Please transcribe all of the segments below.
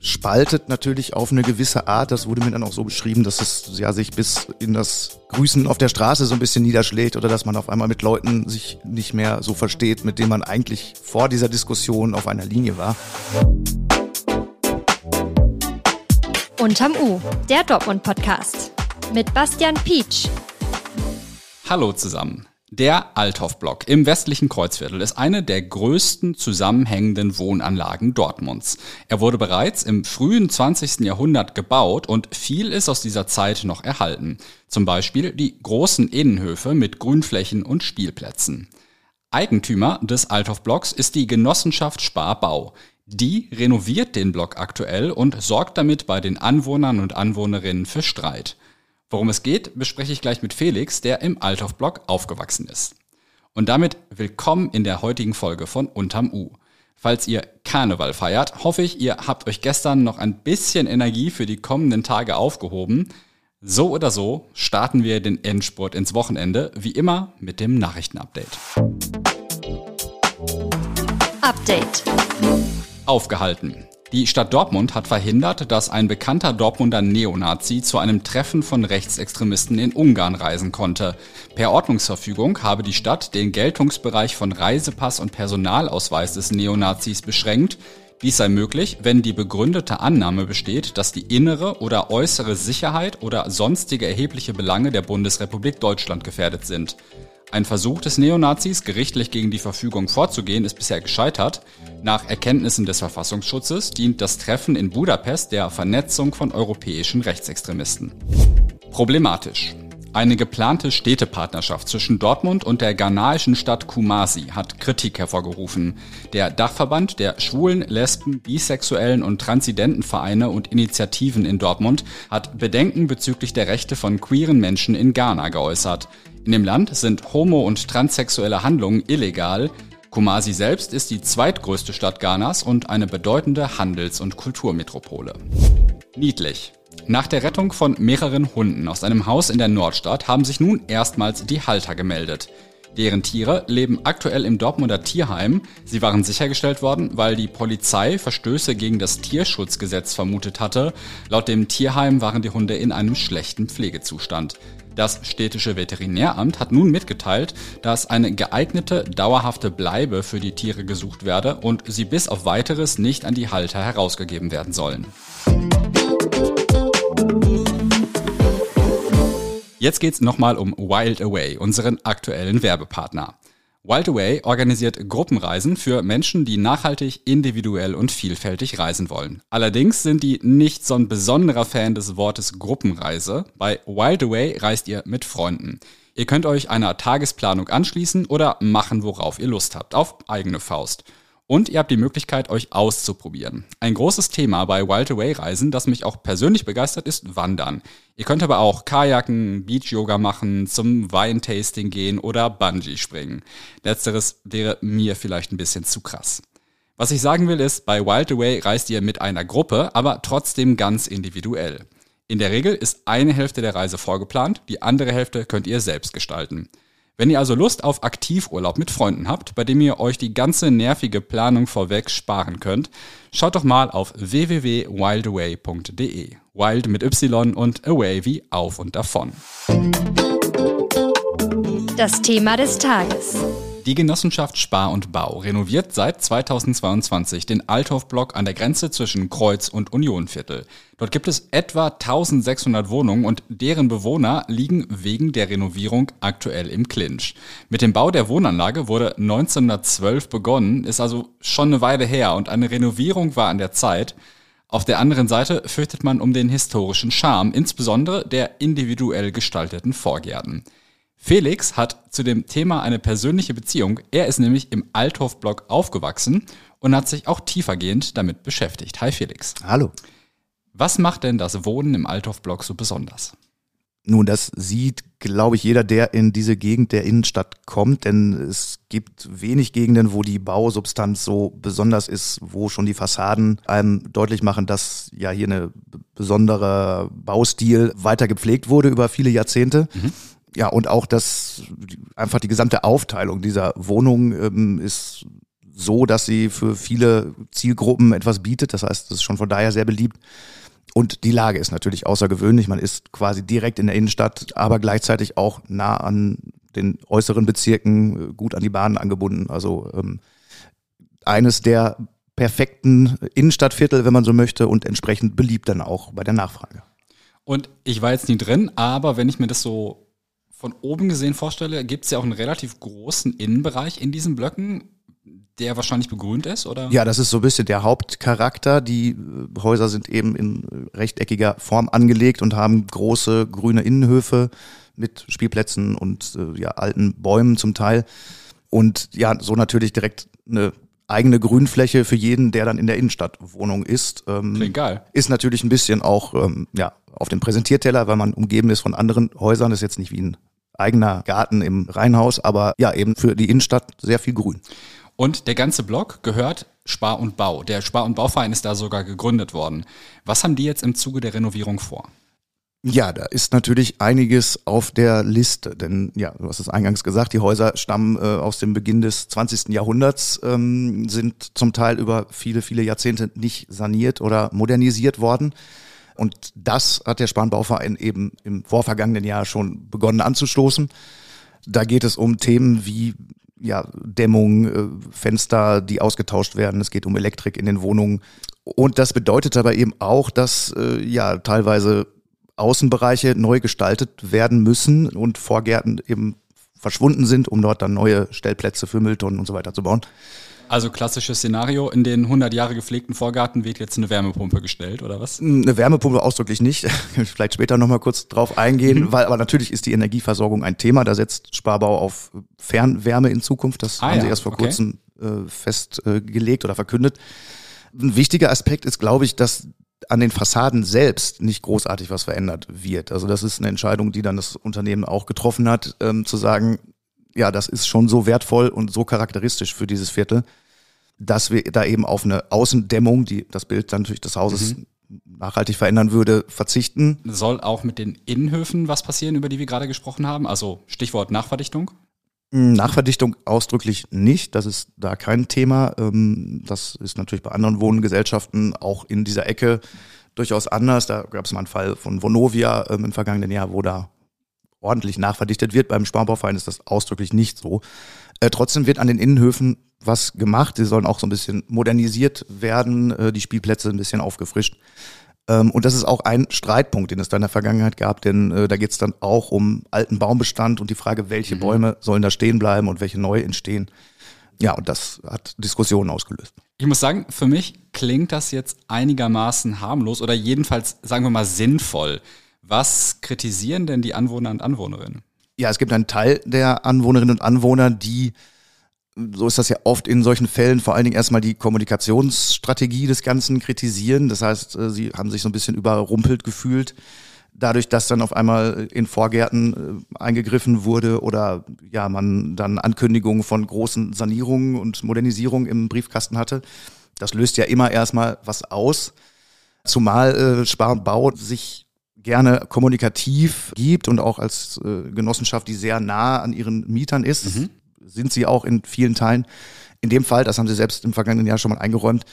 spaltet natürlich auf eine gewisse Art. Das wurde mir dann auch so beschrieben, dass es ja sich bis in das Grüßen auf der Straße so ein bisschen niederschlägt oder dass man auf einmal mit Leuten sich nicht mehr so versteht, mit denen man eigentlich vor dieser Diskussion auf einer Linie war. Unterm U, der Dortmund-Podcast. Mit Bastian Pietsch. Hallo zusammen. Der Althoff-Block im westlichen Kreuzviertel ist eine der größten zusammenhängenden Wohnanlagen Dortmunds. Er wurde bereits im frühen 20. Jahrhundert gebaut und viel ist aus dieser Zeit noch erhalten. Zum Beispiel die großen Innenhöfe mit Grünflächen und Spielplätzen. Eigentümer des Althoff-Blocks ist die Genossenschaft Sparbau. Die renoviert den Block aktuell und sorgt damit bei den Anwohnern und Anwohnerinnen für Streit. Worum es geht, bespreche ich gleich mit Felix, der im Althoff-Blog aufgewachsen ist. Und damit willkommen in der heutigen Folge von Unterm U. Falls ihr Karneval feiert, hoffe ich, ihr habt euch gestern noch ein bisschen Energie für die kommenden Tage aufgehoben. So oder so starten wir den Endspurt ins Wochenende, wie immer mit dem Nachrichtenupdate. Update. Aufgehalten. Die Stadt Dortmund hat verhindert, dass ein bekannter Dortmunder Neonazi zu einem Treffen von Rechtsextremisten in Ungarn reisen konnte. Per Ordnungsverfügung habe die Stadt den Geltungsbereich von Reisepass und Personalausweis des Neonazis beschränkt. Dies sei möglich, wenn die begründete Annahme besteht, dass die innere oder äußere Sicherheit oder sonstige erhebliche Belange der Bundesrepublik Deutschland gefährdet sind. Ein Versuch des Neonazis, gerichtlich gegen die Verfügung vorzugehen, ist bisher gescheitert. Nach Erkenntnissen des Verfassungsschutzes dient das Treffen in Budapest der Vernetzung von europäischen Rechtsextremisten. Problematisch. Eine geplante Städtepartnerschaft zwischen Dortmund und der ghanaischen Stadt Kumasi hat Kritik hervorgerufen. Der Dachverband der schwulen, lesben, bisexuellen und transidenten Vereine und Initiativen in Dortmund hat Bedenken bezüglich der Rechte von queeren Menschen in Ghana geäußert. In dem Land sind homo- und transsexuelle Handlungen illegal. Kumasi selbst ist die zweitgrößte Stadt Ghanas und eine bedeutende Handels- und Kulturmetropole. Niedlich. Nach der Rettung von mehreren Hunden aus einem Haus in der Nordstadt haben sich nun erstmals die Halter gemeldet. Deren Tiere leben aktuell im Dortmunder Tierheim. Sie waren sichergestellt worden, weil die Polizei Verstöße gegen das Tierschutzgesetz vermutet hatte. Laut dem Tierheim waren die Hunde in einem schlechten Pflegezustand. Das städtische Veterinäramt hat nun mitgeteilt, dass eine geeignete, dauerhafte Bleibe für die Tiere gesucht werde und sie bis auf weiteres nicht an die Halter herausgegeben werden sollen. Jetzt geht's nochmal um Wild Away, unseren aktuellen Werbepartner. Wild Away organisiert Gruppenreisen für Menschen, die nachhaltig, individuell und vielfältig reisen wollen. Allerdings sind die nicht so ein besonderer Fan des Wortes Gruppenreise. Bei Wild Away reist ihr mit Freunden. Ihr könnt euch einer Tagesplanung anschließen oder machen, worauf ihr Lust habt, auf eigene Faust. Und ihr habt die Möglichkeit, euch auszuprobieren. Ein großes Thema bei Wild Away Reisen, das mich auch persönlich begeistert, ist Wandern. Ihr könnt aber auch Kajaken, Beach-Yoga machen, zum Weintasting gehen oder Bungee springen. Letzteres wäre mir vielleicht ein bisschen zu krass. Was ich sagen will ist, bei Wild Away reist ihr mit einer Gruppe, aber trotzdem ganz individuell. In der Regel ist eine Hälfte der Reise vorgeplant, die andere Hälfte könnt ihr selbst gestalten. Wenn ihr also Lust auf Aktivurlaub mit Freunden habt, bei dem ihr euch die ganze nervige Planung vorweg sparen könnt, schaut doch mal auf www.wildaway.de. Wild mit Y und Away wie auf und davon. Das Thema des Tages. Die Genossenschaft Spar und Bau renoviert seit 2022 den Althoff-Block an der Grenze zwischen Kreuz und Unionviertel. Dort gibt es etwa 1600 Wohnungen und deren Bewohner liegen wegen der Renovierung aktuell im Clinch. Mit dem Bau der Wohnanlage wurde 1912 begonnen, ist also schon eine Weile her und eine Renovierung war an der Zeit. Auf der anderen Seite fürchtet man um den historischen Charme, insbesondere der individuell gestalteten Vorgärten. Felix hat zu dem Thema eine persönliche Beziehung. Er ist nämlich im Althoff-Blog aufgewachsen und hat sich auch tiefergehend damit beschäftigt. Hi Felix. Hallo. Was macht denn das Wohnen im Althoff-Blog so besonders? Nun, das sieht, glaube ich, jeder, der in diese Gegend der Innenstadt kommt, denn es gibt wenig Gegenden, wo die Bausubstanz so besonders ist, wo schon die Fassaden einem deutlich machen, dass ja hier eine besondere Baustil weiter gepflegt wurde über viele Jahrzehnte. Mhm ja, und auch das, einfach die gesamte Aufteilung dieser Wohnung ähm, ist so, dass sie für viele Zielgruppen etwas bietet. Das heißt, es ist schon von daher sehr beliebt. Und die Lage ist natürlich außergewöhnlich. Man ist quasi direkt in der Innenstadt, aber gleichzeitig auch nah an den äußeren Bezirken, gut an die Bahnen angebunden. Also ähm, eines der perfekten Innenstadtviertel, wenn man so möchte, und entsprechend beliebt dann auch bei der Nachfrage. Und ich war jetzt nie drin, aber wenn ich mir das so von oben gesehen vorstelle, gibt es ja auch einen relativ großen Innenbereich in diesen Blöcken der wahrscheinlich begrünt ist, oder? Ja, das ist so ein bisschen der Hauptcharakter. Die äh, Häuser sind eben in rechteckiger Form angelegt und haben große grüne Innenhöfe mit Spielplätzen und äh, ja, alten Bäumen zum Teil. Und ja, so natürlich direkt eine eigene Grünfläche für jeden, der dann in der Innenstadtwohnung ist. Ähm, Klingt geil. Ist natürlich ein bisschen auch ähm, ja, auf dem Präsentierteller, weil man umgeben ist von anderen Häusern. Das ist jetzt nicht wie ein eigener Garten im Reihenhaus, aber ja, eben für die Innenstadt sehr viel Grün. Und der ganze Block gehört Spar und Bau. Der Spar- und Bauverein ist da sogar gegründet worden. Was haben die jetzt im Zuge der Renovierung vor? Ja, da ist natürlich einiges auf der Liste, denn ja, du hast es eingangs gesagt, die Häuser stammen äh, aus dem Beginn des 20. Jahrhunderts, ähm, sind zum Teil über viele, viele Jahrzehnte nicht saniert oder modernisiert worden. Und das hat der Spanbauverein eben im vorvergangenen Jahr schon begonnen anzustoßen. Da geht es um Themen wie ja, Dämmung, äh, Fenster, die ausgetauscht werden. Es geht um Elektrik in den Wohnungen. Und das bedeutet aber eben auch, dass äh, ja teilweise Außenbereiche neu gestaltet werden müssen und Vorgärten eben verschwunden sind, um dort dann neue Stellplätze für Mülltonnen und so weiter zu bauen. Also klassisches Szenario, in den 100 Jahre gepflegten Vorgarten wird jetzt eine Wärmepumpe gestellt, oder was? Eine Wärmepumpe ausdrücklich nicht. Vielleicht später nochmal kurz drauf eingehen, mhm. weil aber natürlich ist die Energieversorgung ein Thema. Da setzt Sparbau auf Fernwärme in Zukunft. Das ah, haben ja. sie erst vor okay. kurzem äh, festgelegt äh, oder verkündet. Ein wichtiger Aspekt ist, glaube ich, dass an den Fassaden selbst nicht großartig was verändert wird. Also das ist eine Entscheidung, die dann das Unternehmen auch getroffen hat, ähm, zu sagen, ja, das ist schon so wertvoll und so charakteristisch für dieses Viertel, dass wir da eben auf eine Außendämmung, die das Bild dann natürlich des Hauses mhm. nachhaltig verändern würde, verzichten. Soll auch mit den Innenhöfen was passieren, über die wir gerade gesprochen haben? Also Stichwort Nachverdichtung? Hm, Nachverdichtung ausdrücklich nicht. Das ist da kein Thema. Ähm, das ist natürlich bei anderen Wohngesellschaften auch in dieser Ecke durchaus anders. Da gab es mal einen Fall von Vonovia ähm, im vergangenen Jahr, wo da ordentlich nachverdichtet wird. Beim Sparbaufein ist das ausdrücklich nicht so. Äh, trotzdem wird an den Innenhöfen was gemacht. Sie sollen auch so ein bisschen modernisiert werden, äh, die Spielplätze ein bisschen aufgefrischt. Ähm, und das ist auch ein Streitpunkt, den es da in der Vergangenheit gab, denn äh, da geht es dann auch um alten Baumbestand und die Frage, welche mhm. Bäume sollen da stehen bleiben und welche neu entstehen. Ja, und das hat Diskussionen ausgelöst. Ich muss sagen, für mich klingt das jetzt einigermaßen harmlos oder jedenfalls, sagen wir mal, sinnvoll. Was kritisieren denn die Anwohner und Anwohnerinnen? Ja, es gibt einen Teil der Anwohnerinnen und Anwohner, die, so ist das ja oft in solchen Fällen, vor allen Dingen erstmal die Kommunikationsstrategie des Ganzen kritisieren. Das heißt, äh, sie haben sich so ein bisschen überrumpelt gefühlt, dadurch, dass dann auf einmal in Vorgärten äh, eingegriffen wurde oder ja, man dann Ankündigungen von großen Sanierungen und Modernisierungen im Briefkasten hatte. Das löst ja immer erstmal was aus. Zumal äh, Spar und Bau sich gerne kommunikativ gibt und auch als äh, Genossenschaft, die sehr nah an ihren Mietern ist, mhm. sind sie auch in vielen Teilen. In dem Fall, das haben sie selbst im vergangenen Jahr schon mal eingeräumt,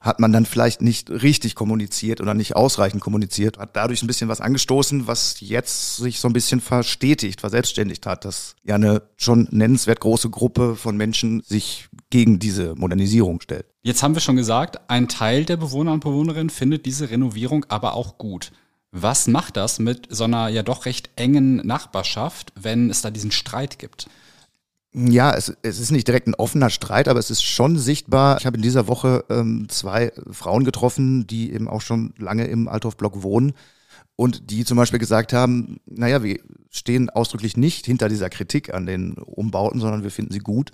hat man dann vielleicht nicht richtig kommuniziert oder nicht ausreichend kommuniziert, hat dadurch ein bisschen was angestoßen, was jetzt sich so ein bisschen verstetigt, verselbstständigt hat, dass ja eine schon nennenswert große Gruppe von Menschen sich gegen diese Modernisierung stellt. Jetzt haben wir schon gesagt, ein Teil der Bewohner und Bewohnerinnen findet diese Renovierung aber auch gut. Was macht das mit so einer ja doch recht engen Nachbarschaft, wenn es da diesen Streit gibt? Ja, es, es ist nicht direkt ein offener Streit, aber es ist schon sichtbar. Ich habe in dieser Woche ähm, zwei Frauen getroffen, die eben auch schon lange im Althoff-Block wohnen und die zum Beispiel gesagt haben, naja, wir stehen ausdrücklich nicht hinter dieser Kritik an den Umbauten, sondern wir finden sie gut.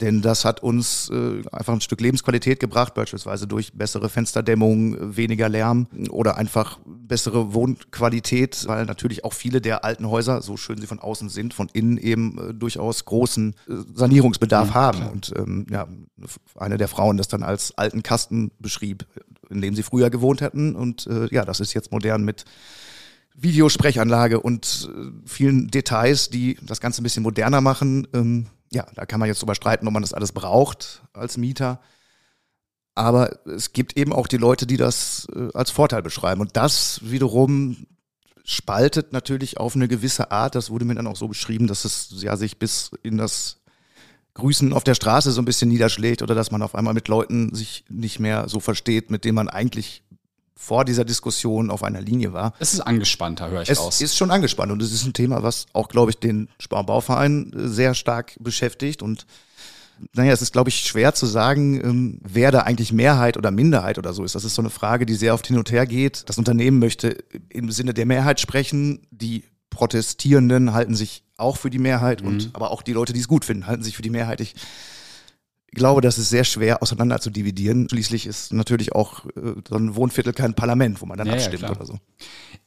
Denn das hat uns äh, einfach ein Stück Lebensqualität gebracht, beispielsweise durch bessere Fensterdämmung, weniger Lärm oder einfach bessere Wohnqualität, weil natürlich auch viele der alten Häuser, so schön sie von außen sind, von innen eben äh, durchaus großen äh, Sanierungsbedarf mhm, haben. Klar. Und ähm, ja, eine der Frauen das dann als alten Kasten beschrieb, in dem sie früher gewohnt hätten. Und äh, ja, das ist jetzt modern mit Videosprechanlage und äh, vielen Details, die das Ganze ein bisschen moderner machen. Ähm, ja, da kann man jetzt drüber streiten, ob man das alles braucht als Mieter. Aber es gibt eben auch die Leute, die das äh, als Vorteil beschreiben. Und das wiederum spaltet natürlich auf eine gewisse Art. Das wurde mir dann auch so beschrieben, dass es ja sich bis in das Grüßen auf der Straße so ein bisschen niederschlägt oder dass man auf einmal mit Leuten sich nicht mehr so versteht, mit denen man eigentlich vor dieser Diskussion auf einer Linie war. Es ist angespannter, höre ich es aus. Es ist schon angespannt und es ist ein Thema, was auch, glaube ich, den Sparbauverein äh, sehr stark beschäftigt und naja, es ist, glaube ich, schwer zu sagen, ähm, wer da eigentlich Mehrheit oder Minderheit oder so ist. Das ist so eine Frage, die sehr oft hin und her geht. Das Unternehmen möchte im Sinne der Mehrheit sprechen. Die Protestierenden halten sich auch für die Mehrheit mhm. und aber auch die Leute, die es gut finden, halten sich für die Mehrheit. Ich glaube, das ist sehr schwer auseinander zu dividieren. Schließlich ist natürlich auch äh, so ein Wohnviertel kein Parlament, wo man dann ja, abstimmt ja, oder so.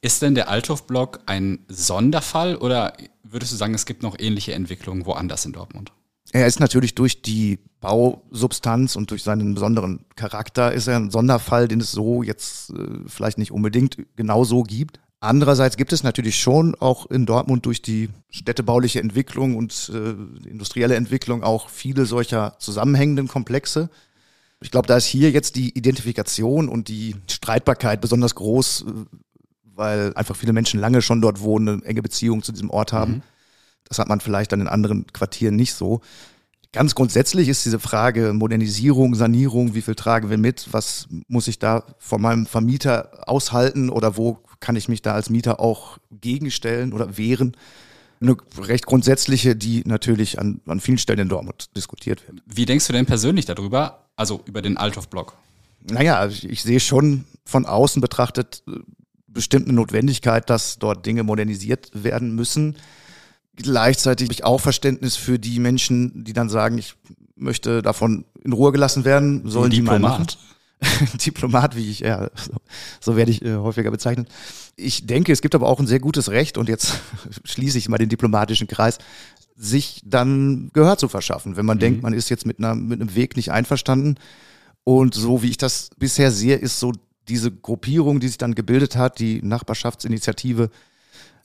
Ist denn der Althof-Block ein Sonderfall oder würdest du sagen, es gibt noch ähnliche Entwicklungen woanders in Dortmund? Er ist natürlich durch die Bausubstanz und durch seinen besonderen Charakter ist er ein Sonderfall, den es so jetzt äh, vielleicht nicht unbedingt genau so gibt. Andererseits gibt es natürlich schon auch in Dortmund durch die städtebauliche Entwicklung und äh, industrielle Entwicklung auch viele solcher zusammenhängenden Komplexe. Ich glaube, da ist hier jetzt die Identifikation und die Streitbarkeit besonders groß, äh, weil einfach viele Menschen lange schon dort wohnen, eine enge Beziehung zu diesem Ort haben. Mhm. Das hat man vielleicht dann in anderen Quartieren nicht so. Ganz grundsätzlich ist diese Frage Modernisierung, Sanierung, wie viel tragen wir mit, was muss ich da von meinem Vermieter aushalten oder wo kann ich mich da als Mieter auch gegenstellen oder wehren? Eine recht grundsätzliche, die natürlich an, an vielen Stellen in Dortmund diskutiert wird. Wie denkst du denn persönlich darüber, also über den Althoff-Block? Naja, ich, ich sehe schon von außen betrachtet äh, bestimmt eine Notwendigkeit, dass dort Dinge modernisiert werden müssen gleichzeitig habe ich auch Verständnis für die Menschen, die dann sagen, ich möchte davon in Ruhe gelassen werden, sollen die mal machen. Diplomat, wie ich, ja, so, so werde ich äh, häufiger bezeichnet. Ich denke, es gibt aber auch ein sehr gutes Recht, und jetzt schließe ich mal den diplomatischen Kreis, sich dann Gehör zu verschaffen, wenn man mhm. denkt, man ist jetzt mit, einer, mit einem Weg nicht einverstanden. Und so wie ich das bisher sehe, ist so diese Gruppierung, die sich dann gebildet hat, die Nachbarschaftsinitiative,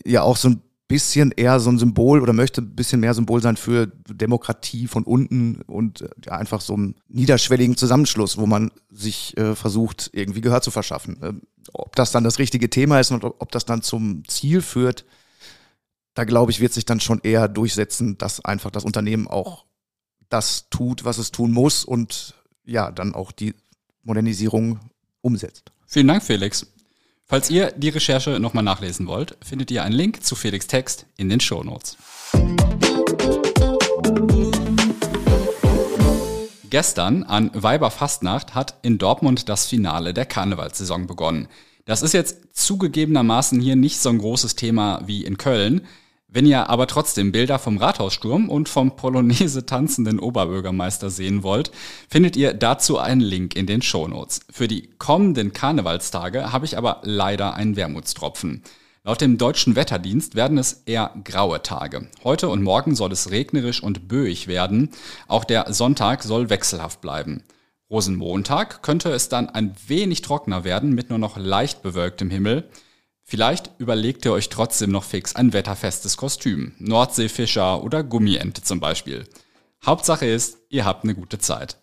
ja auch so ein bisschen eher so ein Symbol oder möchte ein bisschen mehr Symbol sein für Demokratie von unten und äh, ja, einfach so einen niederschwelligen Zusammenschluss, wo man sich äh, versucht, irgendwie Gehör zu verschaffen. Ähm, ob das dann das richtige Thema ist und ob das dann zum Ziel führt, da glaube ich, wird sich dann schon eher durchsetzen, dass einfach das Unternehmen auch das tut, was es tun muss und ja, dann auch die Modernisierung umsetzt. Vielen Dank, Felix. Falls ihr die Recherche nochmal nachlesen wollt, findet ihr einen Link zu Felix Text in den Show Notes. Gestern an Weiberfastnacht hat in Dortmund das Finale der Karnevalssaison begonnen. Das ist jetzt zugegebenermaßen hier nicht so ein großes Thema wie in Köln. Wenn ihr aber trotzdem Bilder vom Rathaussturm und vom Polonaise tanzenden Oberbürgermeister sehen wollt, findet ihr dazu einen Link in den Shownotes. Für die kommenden Karnevalstage habe ich aber leider einen Wermutstropfen. Laut dem deutschen Wetterdienst werden es eher graue Tage. Heute und morgen soll es regnerisch und böig werden. Auch der Sonntag soll wechselhaft bleiben. Rosenmontag könnte es dann ein wenig trockener werden mit nur noch leicht bewölktem Himmel. Vielleicht überlegt ihr euch trotzdem noch fix ein wetterfestes Kostüm. Nordseefischer oder Gummiente zum Beispiel. Hauptsache ist, ihr habt eine gute Zeit.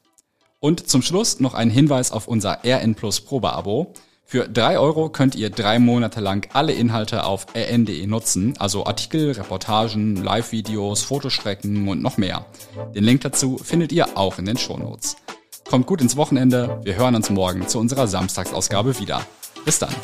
Und zum Schluss noch ein Hinweis auf unser RN Plus Probeabo. Für drei Euro könnt ihr drei Monate lang alle Inhalte auf rn.de nutzen, also Artikel, Reportagen, Live-Videos, Fotostrecken und noch mehr. Den Link dazu findet ihr auch in den Shownotes. Kommt gut ins Wochenende, wir hören uns morgen zu unserer Samstagsausgabe wieder. Bis dann.